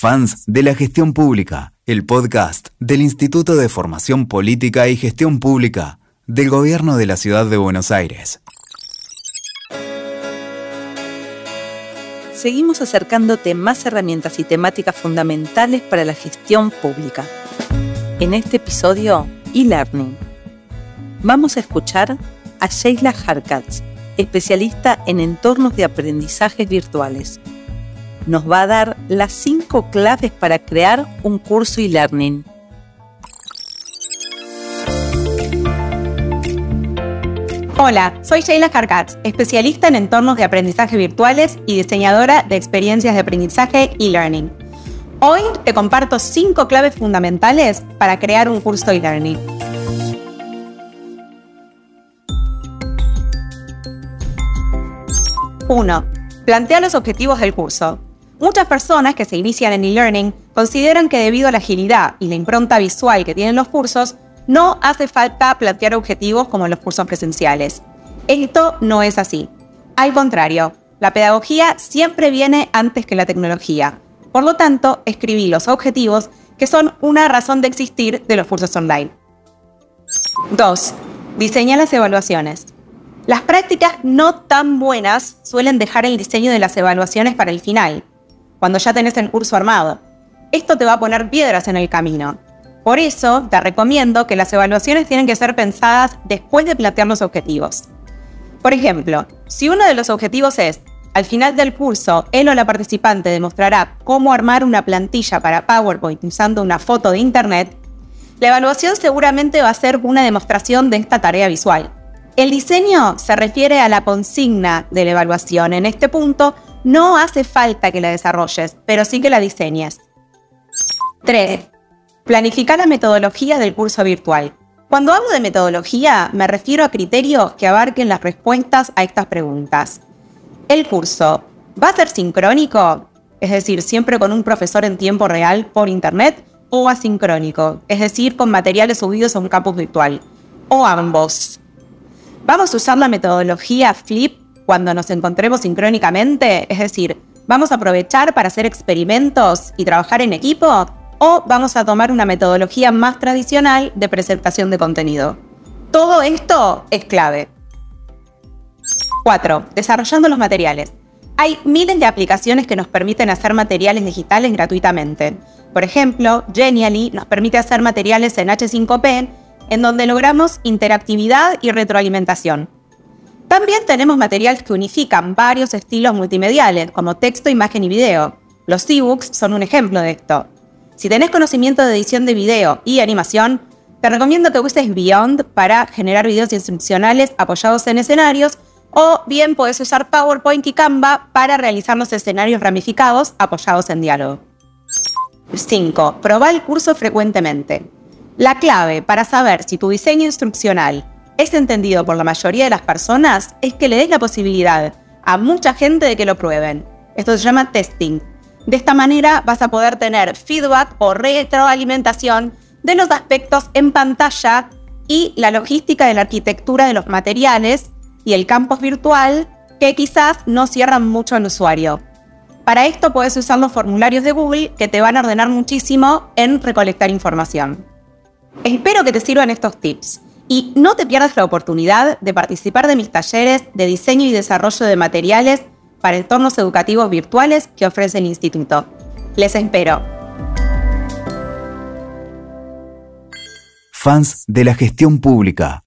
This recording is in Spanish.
Fans de la Gestión Pública, el podcast del Instituto de Formación Política y Gestión Pública del Gobierno de la Ciudad de Buenos Aires. Seguimos acercándote más herramientas y temáticas fundamentales para la gestión pública. En este episodio, e-learning. Vamos a escuchar a Sheila Harkatz, especialista en entornos de aprendizajes virtuales nos va a dar las cinco claves para crear un curso e-learning. Hola, soy Sheila Harkatz, especialista en entornos de aprendizaje virtuales y diseñadora de experiencias de aprendizaje e-learning. Hoy te comparto cinco claves fundamentales para crear un curso e-learning. 1. Plantea los objetivos del curso. Muchas personas que se inician en e-learning consideran que debido a la agilidad y la impronta visual que tienen los cursos, no hace falta plantear objetivos como en los cursos presenciales. Esto no es así. Al contrario, la pedagogía siempre viene antes que la tecnología. Por lo tanto, escribí los objetivos que son una razón de existir de los cursos online. 2. Diseña las evaluaciones. Las prácticas no tan buenas suelen dejar el diseño de las evaluaciones para el final, cuando ya tenés el curso armado. Esto te va a poner piedras en el camino. Por eso te recomiendo que las evaluaciones tienen que ser pensadas después de plantear los objetivos. Por ejemplo, si uno de los objetivos es, al final del curso, él o la participante demostrará cómo armar una plantilla para PowerPoint usando una foto de Internet, la evaluación seguramente va a ser una demostración de esta tarea visual. El diseño se refiere a la consigna de la evaluación. En este punto, no hace falta que la desarrolles, pero sí que la diseñes. 3. Planificar la metodología del curso virtual. Cuando hablo de metodología, me refiero a criterios que abarquen las respuestas a estas preguntas. ¿El curso va a ser sincrónico? Es decir, siempre con un profesor en tiempo real por Internet, o asincrónico, es decir, con materiales subidos a un campus virtual, o ambos. Vamos a usar la metodología FLIP cuando nos encontremos sincrónicamente? Es decir, ¿vamos a aprovechar para hacer experimentos y trabajar en equipo? ¿O vamos a tomar una metodología más tradicional de presentación de contenido? Todo esto es clave. 4. Desarrollando los materiales. Hay miles de aplicaciones que nos permiten hacer materiales digitales gratuitamente. Por ejemplo, Genially nos permite hacer materiales en H5P en donde logramos interactividad y retroalimentación. También tenemos materiales que unifican varios estilos multimediales, como texto, imagen y video. Los ebooks son un ejemplo de esto. Si tenés conocimiento de edición de video y animación, te recomiendo que uses Beyond para generar videos instruccionales apoyados en escenarios, o bien puedes usar PowerPoint y Canva para realizar los escenarios ramificados apoyados en diálogo. 5. Proba el curso frecuentemente. La clave para saber si tu diseño instruccional es entendido por la mayoría de las personas es que le des la posibilidad a mucha gente de que lo prueben. Esto se llama testing. De esta manera vas a poder tener feedback o retroalimentación de los aspectos en pantalla y la logística de la arquitectura de los materiales y el campus virtual que quizás no cierran mucho al usuario. Para esto puedes usar los formularios de Google que te van a ordenar muchísimo en recolectar información. Espero que te sirvan estos tips. Y no te pierdas la oportunidad de participar de mis talleres de diseño y desarrollo de materiales para entornos educativos virtuales que ofrece el instituto. Les espero. Fans de la gestión pública